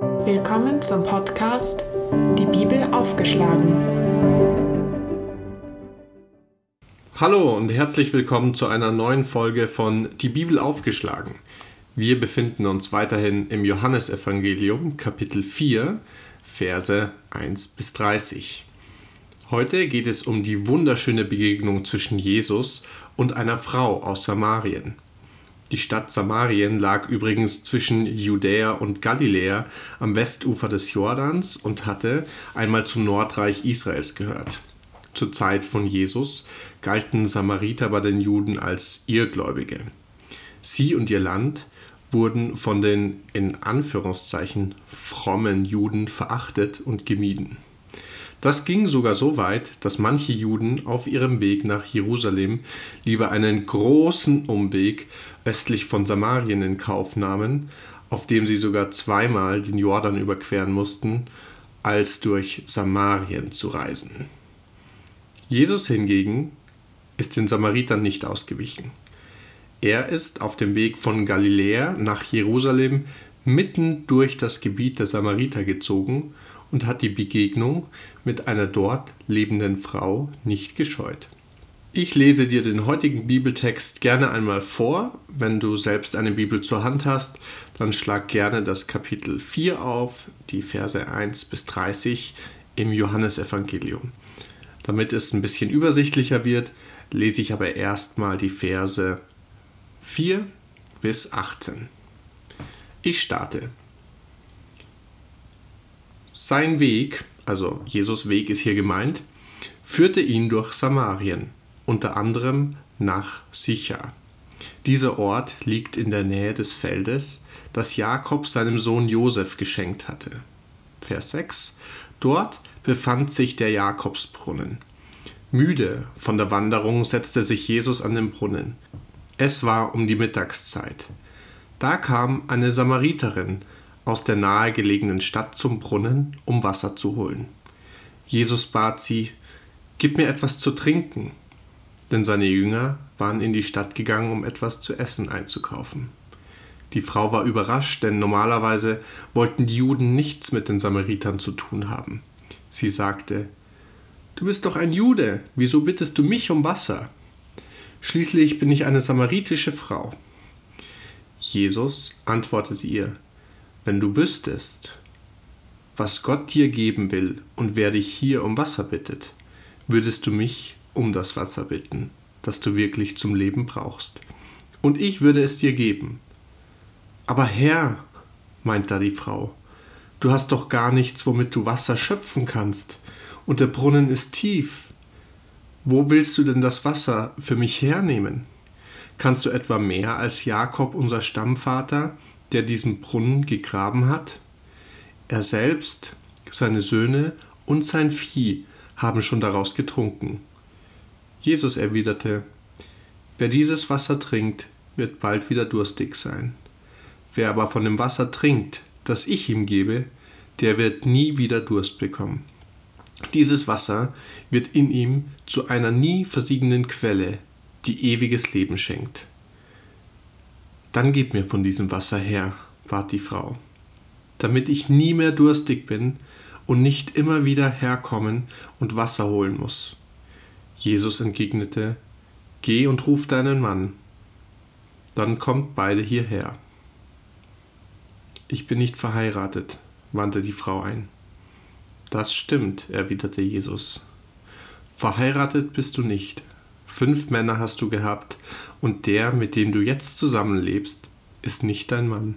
Willkommen zum Podcast Die Bibel aufgeschlagen. Hallo und herzlich willkommen zu einer neuen Folge von Die Bibel aufgeschlagen. Wir befinden uns weiterhin im Johannesevangelium Kapitel 4, Verse 1 bis 30. Heute geht es um die wunderschöne Begegnung zwischen Jesus und einer Frau aus Samarien. Die Stadt Samarien lag übrigens zwischen Judäa und Galiläa am Westufer des Jordans und hatte einmal zum Nordreich Israels gehört. Zur Zeit von Jesus galten Samariter bei den Juden als Irrgläubige. Sie und ihr Land wurden von den in Anführungszeichen frommen Juden verachtet und gemieden. Das ging sogar so weit, dass manche Juden auf ihrem Weg nach Jerusalem lieber einen großen Umweg östlich von Samarien in Kauf nahmen, auf dem sie sogar zweimal den Jordan überqueren mussten, als durch Samarien zu reisen. Jesus hingegen ist den Samaritern nicht ausgewichen. Er ist auf dem Weg von Galiläa nach Jerusalem mitten durch das Gebiet der Samariter gezogen und hat die Begegnung mit einer dort lebenden Frau nicht gescheut. Ich lese dir den heutigen Bibeltext gerne einmal vor. Wenn du selbst eine Bibel zur Hand hast, dann schlag gerne das Kapitel 4 auf, die Verse 1 bis 30 im Johannesevangelium. Damit es ein bisschen übersichtlicher wird, lese ich aber erstmal die Verse 4 bis 18. Ich starte. Sein Weg, also Jesus Weg ist hier gemeint, führte ihn durch Samarien unter anderem nach Sicha. Dieser Ort liegt in der Nähe des Feldes, das Jakob seinem Sohn Josef geschenkt hatte. Vers 6. Dort befand sich der Jakobsbrunnen. Müde von der Wanderung setzte sich Jesus an den Brunnen. Es war um die Mittagszeit. Da kam eine Samariterin aus der nahegelegenen Stadt zum Brunnen, um Wasser zu holen. Jesus bat sie, Gib mir etwas zu trinken denn seine Jünger waren in die Stadt gegangen, um etwas zu essen einzukaufen. Die Frau war überrascht, denn normalerweise wollten die Juden nichts mit den Samaritern zu tun haben. Sie sagte, Du bist doch ein Jude, wieso bittest du mich um Wasser? Schließlich bin ich eine samaritische Frau. Jesus antwortete ihr, Wenn du wüsstest, was Gott dir geben will und wer dich hier um Wasser bittet, würdest du mich um das Wasser bitten, das du wirklich zum Leben brauchst. Und ich würde es dir geben. Aber Herr, meint da die Frau, du hast doch gar nichts, womit du Wasser schöpfen kannst, und der Brunnen ist tief. Wo willst du denn das Wasser für mich hernehmen? Kannst du etwa mehr als Jakob, unser Stammvater, der diesen Brunnen gegraben hat? Er selbst, seine Söhne und sein Vieh haben schon daraus getrunken. Jesus erwiderte, Wer dieses Wasser trinkt, wird bald wieder durstig sein. Wer aber von dem Wasser trinkt, das ich ihm gebe, der wird nie wieder Durst bekommen. Dieses Wasser wird in ihm zu einer nie versiegenden Quelle, die ewiges Leben schenkt. Dann gib mir von diesem Wasser her, bat die Frau, damit ich nie mehr durstig bin und nicht immer wieder herkommen und Wasser holen muss. Jesus entgegnete, Geh und ruf deinen Mann. Dann kommt beide hierher. Ich bin nicht verheiratet, wandte die Frau ein. Das stimmt, erwiderte Jesus. Verheiratet bist du nicht. Fünf Männer hast du gehabt, und der, mit dem du jetzt zusammenlebst, ist nicht dein Mann.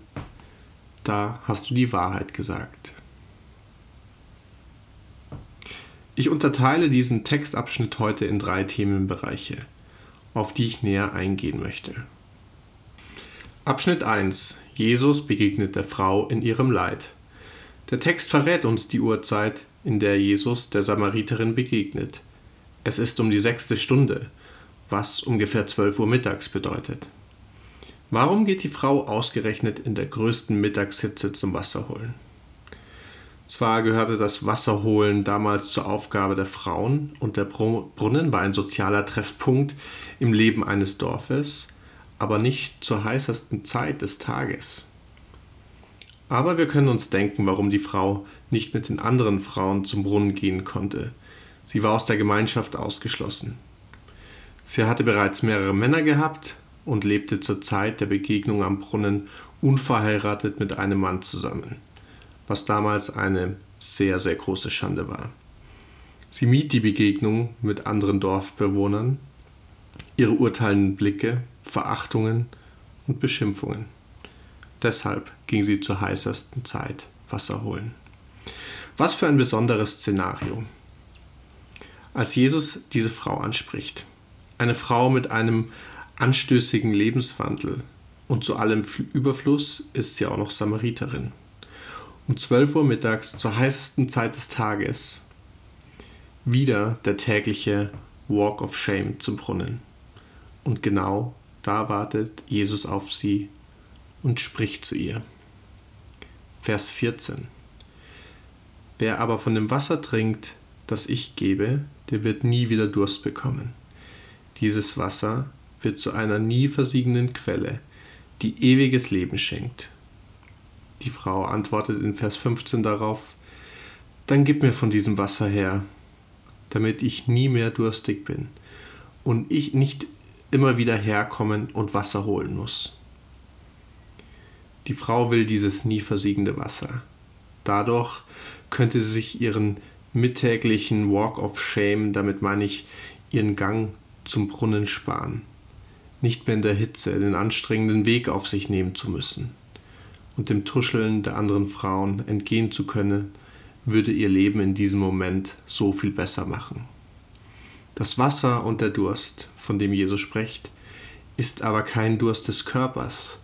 Da hast du die Wahrheit gesagt. Ich unterteile diesen Textabschnitt heute in drei Themenbereiche, auf die ich näher eingehen möchte. Abschnitt 1. Jesus begegnet der Frau in ihrem Leid. Der Text verrät uns die Uhrzeit, in der Jesus der Samariterin begegnet. Es ist um die sechste Stunde, was ungefähr 12 Uhr mittags bedeutet. Warum geht die Frau ausgerechnet in der größten Mittagshitze zum Wasser holen? Zwar gehörte das Wasserholen damals zur Aufgabe der Frauen und der Brunnen war ein sozialer Treffpunkt im Leben eines Dorfes, aber nicht zur heißesten Zeit des Tages. Aber wir können uns denken, warum die Frau nicht mit den anderen Frauen zum Brunnen gehen konnte. Sie war aus der Gemeinschaft ausgeschlossen. Sie hatte bereits mehrere Männer gehabt und lebte zur Zeit der Begegnung am Brunnen unverheiratet mit einem Mann zusammen, was damals eine sehr, sehr große Schande war. Sie mied die Begegnung mit anderen Dorfbewohnern, ihre urteilenden Blicke, Verachtungen und Beschimpfungen. Deshalb ging sie zur heißesten Zeit Wasser holen. Was für ein besonderes Szenario. Als Jesus diese Frau anspricht, eine Frau mit einem anstößigen Lebenswandel und zu allem Überfluss ist sie auch noch Samariterin. Um 12 Uhr mittags zur heißesten Zeit des Tages wieder der tägliche Walk of Shame zum Brunnen. Und genau da wartet Jesus auf sie und spricht zu ihr. Vers 14. Wer aber von dem Wasser trinkt, das ich gebe, der wird nie wieder Durst bekommen. Dieses Wasser wird zu einer nie versiegenden Quelle, die ewiges Leben schenkt. Die Frau antwortet in Vers 15 darauf, dann gib mir von diesem Wasser her, damit ich nie mehr durstig bin und ich nicht immer wieder herkommen und Wasser holen muss. Die Frau will dieses nie versiegende Wasser. Dadurch könnte sie sich ihren mittäglichen Walk of Shame, damit meine ich ihren Gang zum Brunnen sparen. Nicht mehr in der Hitze den anstrengenden Weg auf sich nehmen zu müssen. Und dem Tuscheln der anderen Frauen entgehen zu können, würde ihr Leben in diesem Moment so viel besser machen. Das Wasser und der Durst, von dem Jesus spricht, ist aber kein Durst des Körpers,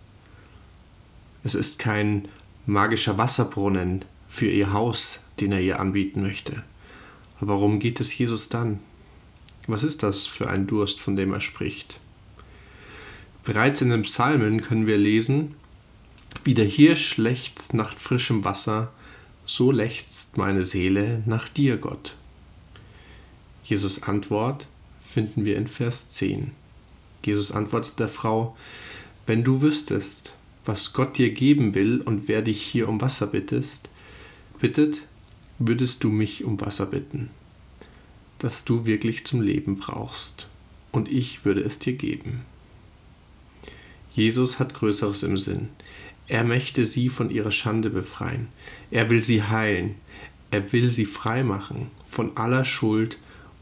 es ist kein magischer Wasserbrunnen für ihr Haus, den er ihr anbieten möchte. Worum geht es Jesus dann? Was ist das für ein Durst, von dem er spricht? Bereits in den Psalmen können wir lesen, wie der Hirsch lechzt nach frischem Wasser, so lechzt meine Seele nach dir, Gott. Jesus Antwort finden wir in Vers 10. Jesus antwortet der Frau, wenn du wüsstest, was Gott dir geben will und wer dich hier um Wasser bittest, bittet, würdest du mich um Wasser bitten, das du wirklich zum Leben brauchst, und ich würde es dir geben. Jesus hat Größeres im Sinn. Er möchte sie von ihrer Schande befreien. Er will sie heilen. Er will sie frei machen von aller Schuld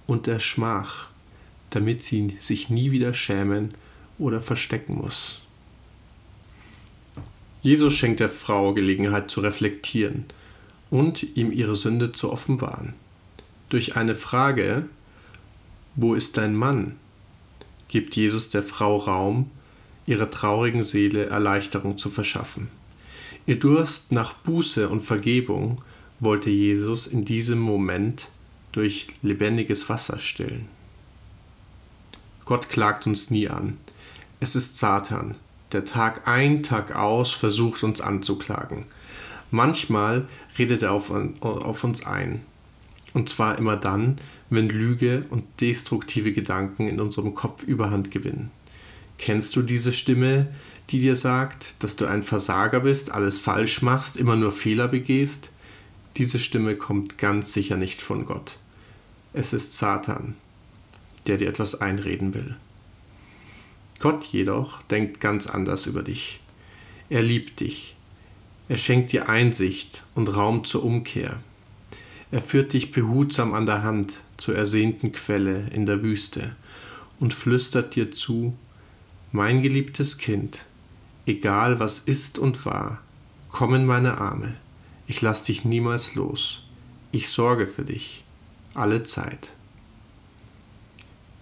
und der Schmach, damit sie sich nie wieder schämen oder verstecken muss. Jesus schenkt der Frau Gelegenheit zu reflektieren und ihm ihre Sünde zu offenbaren. Durch eine Frage, wo ist dein Mann? gibt Jesus der Frau Raum, ihrer traurigen Seele Erleichterung zu verschaffen. Ihr Durst nach Buße und Vergebung wollte Jesus in diesem Moment durch lebendiges Wasser stillen. Gott klagt uns nie an. Es ist Satan, der Tag ein, Tag aus versucht uns anzuklagen. Manchmal redet er auf, auf uns ein. Und zwar immer dann, wenn Lüge und destruktive Gedanken in unserem Kopf überhand gewinnen. Kennst du diese Stimme, die dir sagt, dass du ein Versager bist, alles falsch machst, immer nur Fehler begehst? Diese Stimme kommt ganz sicher nicht von Gott. Es ist Satan, der dir etwas einreden will. Gott jedoch denkt ganz anders über dich. Er liebt dich. Er schenkt dir Einsicht und Raum zur Umkehr. Er führt dich behutsam an der Hand zur ersehnten Quelle in der Wüste und flüstert dir zu, mein geliebtes Kind, egal was ist und war, komm in meine Arme, ich lass dich niemals los, ich sorge für dich, alle Zeit.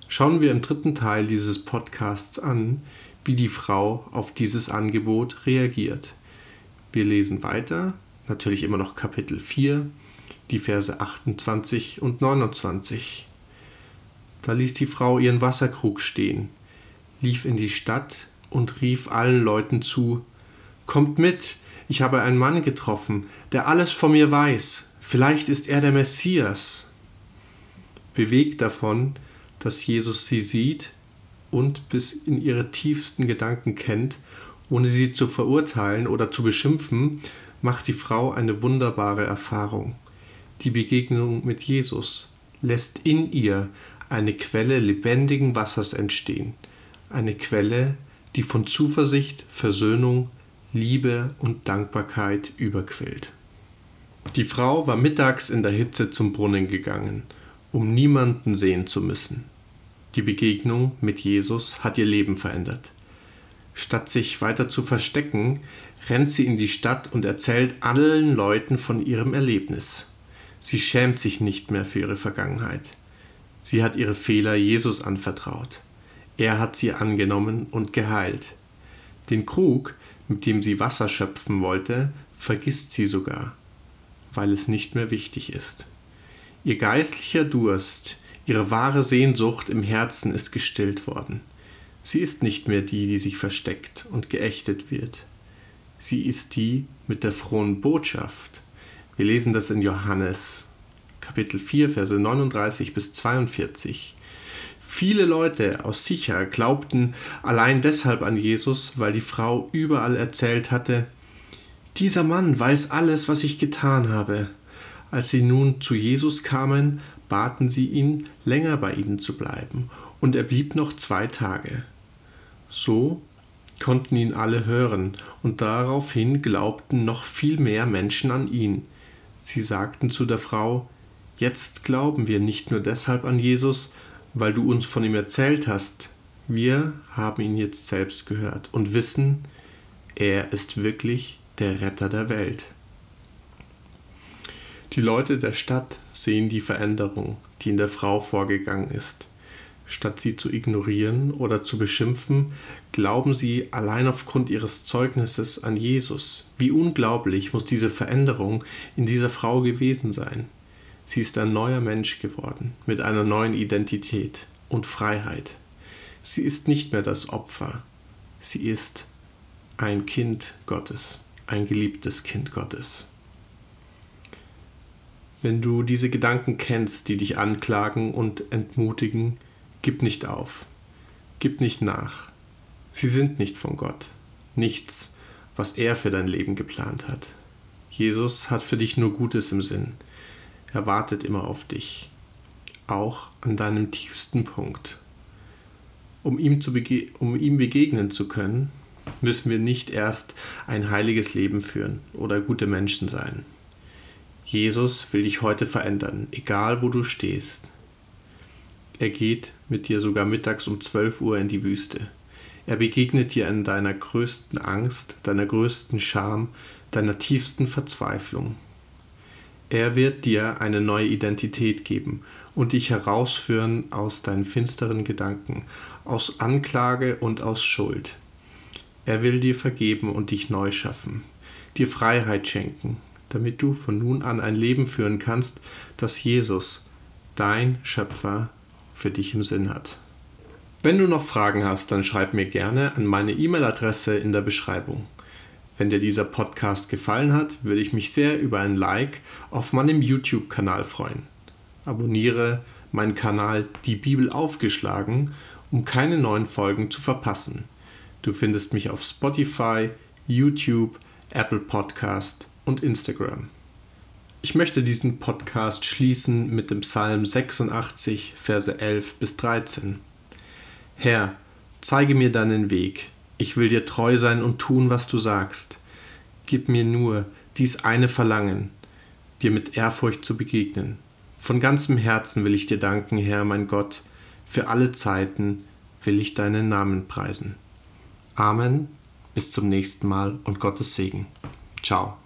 Schauen wir im dritten Teil dieses Podcasts an, wie die Frau auf dieses Angebot reagiert. Wir lesen weiter, natürlich immer noch Kapitel 4, die Verse 28 und 29. Da ließ die Frau ihren Wasserkrug stehen, lief in die Stadt und rief allen Leuten zu Kommt mit, ich habe einen Mann getroffen, der alles von mir weiß, vielleicht ist er der Messias. Bewegt davon, dass Jesus sie sieht und bis in ihre tiefsten Gedanken kennt, ohne sie zu verurteilen oder zu beschimpfen, macht die Frau eine wunderbare Erfahrung. Die Begegnung mit Jesus lässt in ihr eine Quelle lebendigen Wassers entstehen, eine Quelle, die von Zuversicht, Versöhnung, Liebe und Dankbarkeit überquillt. Die Frau war mittags in der Hitze zum Brunnen gegangen, um niemanden sehen zu müssen. Die Begegnung mit Jesus hat ihr Leben verändert. Statt sich weiter zu verstecken, rennt sie in die Stadt und erzählt allen Leuten von ihrem Erlebnis. Sie schämt sich nicht mehr für ihre Vergangenheit. Sie hat ihre Fehler Jesus anvertraut. Er hat sie angenommen und geheilt. Den Krug, mit dem sie Wasser schöpfen wollte, vergisst sie sogar, weil es nicht mehr wichtig ist. Ihr geistlicher Durst, ihre wahre Sehnsucht im Herzen ist gestillt worden. Sie ist nicht mehr die, die sich versteckt und geächtet wird. Sie ist die mit der frohen Botschaft. Wir lesen das in Johannes Kapitel 4, Verse 39 bis 42. Viele Leute aus Sicher glaubten allein deshalb an Jesus, weil die Frau überall erzählt hatte, dieser Mann weiß alles, was ich getan habe. Als sie nun zu Jesus kamen, baten sie ihn, länger bei ihnen zu bleiben, und er blieb noch zwei Tage. So konnten ihn alle hören, und daraufhin glaubten noch viel mehr Menschen an ihn. Sie sagten zu der Frau, Jetzt glauben wir nicht nur deshalb an Jesus, weil du uns von ihm erzählt hast, wir haben ihn jetzt selbst gehört und wissen, er ist wirklich der Retter der Welt. Die Leute der Stadt sehen die Veränderung, die in der Frau vorgegangen ist. Statt sie zu ignorieren oder zu beschimpfen, glauben sie allein aufgrund ihres Zeugnisses an Jesus. Wie unglaublich muss diese Veränderung in dieser Frau gewesen sein. Sie ist ein neuer Mensch geworden, mit einer neuen Identität und Freiheit. Sie ist nicht mehr das Opfer, sie ist ein Kind Gottes, ein geliebtes Kind Gottes. Wenn du diese Gedanken kennst, die dich anklagen und entmutigen, Gib nicht auf. Gib nicht nach. Sie sind nicht von Gott. Nichts, was er für dein Leben geplant hat. Jesus hat für dich nur Gutes im Sinn. Er wartet immer auf dich. Auch an deinem tiefsten Punkt. Um ihm, zu bege um ihm begegnen zu können, müssen wir nicht erst ein heiliges Leben führen oder gute Menschen sein. Jesus will dich heute verändern, egal wo du stehst. Er geht mit dir sogar mittags um 12 Uhr in die Wüste. Er begegnet dir in deiner größten Angst, deiner größten Scham, deiner tiefsten Verzweiflung. Er wird dir eine neue Identität geben und dich herausführen aus deinen finsteren Gedanken, aus Anklage und aus Schuld. Er will dir vergeben und dich neu schaffen, dir Freiheit schenken, damit du von nun an ein Leben führen kannst, das Jesus, dein Schöpfer, für dich im Sinn hat. Wenn du noch Fragen hast, dann schreib mir gerne an meine E-Mail-Adresse in der Beschreibung. Wenn dir dieser Podcast gefallen hat, würde ich mich sehr über ein Like auf meinem YouTube-Kanal freuen. Abonniere meinen Kanal Die Bibel aufgeschlagen, um keine neuen Folgen zu verpassen. Du findest mich auf Spotify, YouTube, Apple Podcast und Instagram. Ich möchte diesen Podcast schließen mit dem Psalm 86, Verse 11 bis 13. Herr, zeige mir deinen Weg. Ich will dir treu sein und tun, was du sagst. Gib mir nur dies eine Verlangen, dir mit Ehrfurcht zu begegnen. Von ganzem Herzen will ich dir danken, Herr, mein Gott. Für alle Zeiten will ich deinen Namen preisen. Amen. Bis zum nächsten Mal und Gottes Segen. Ciao.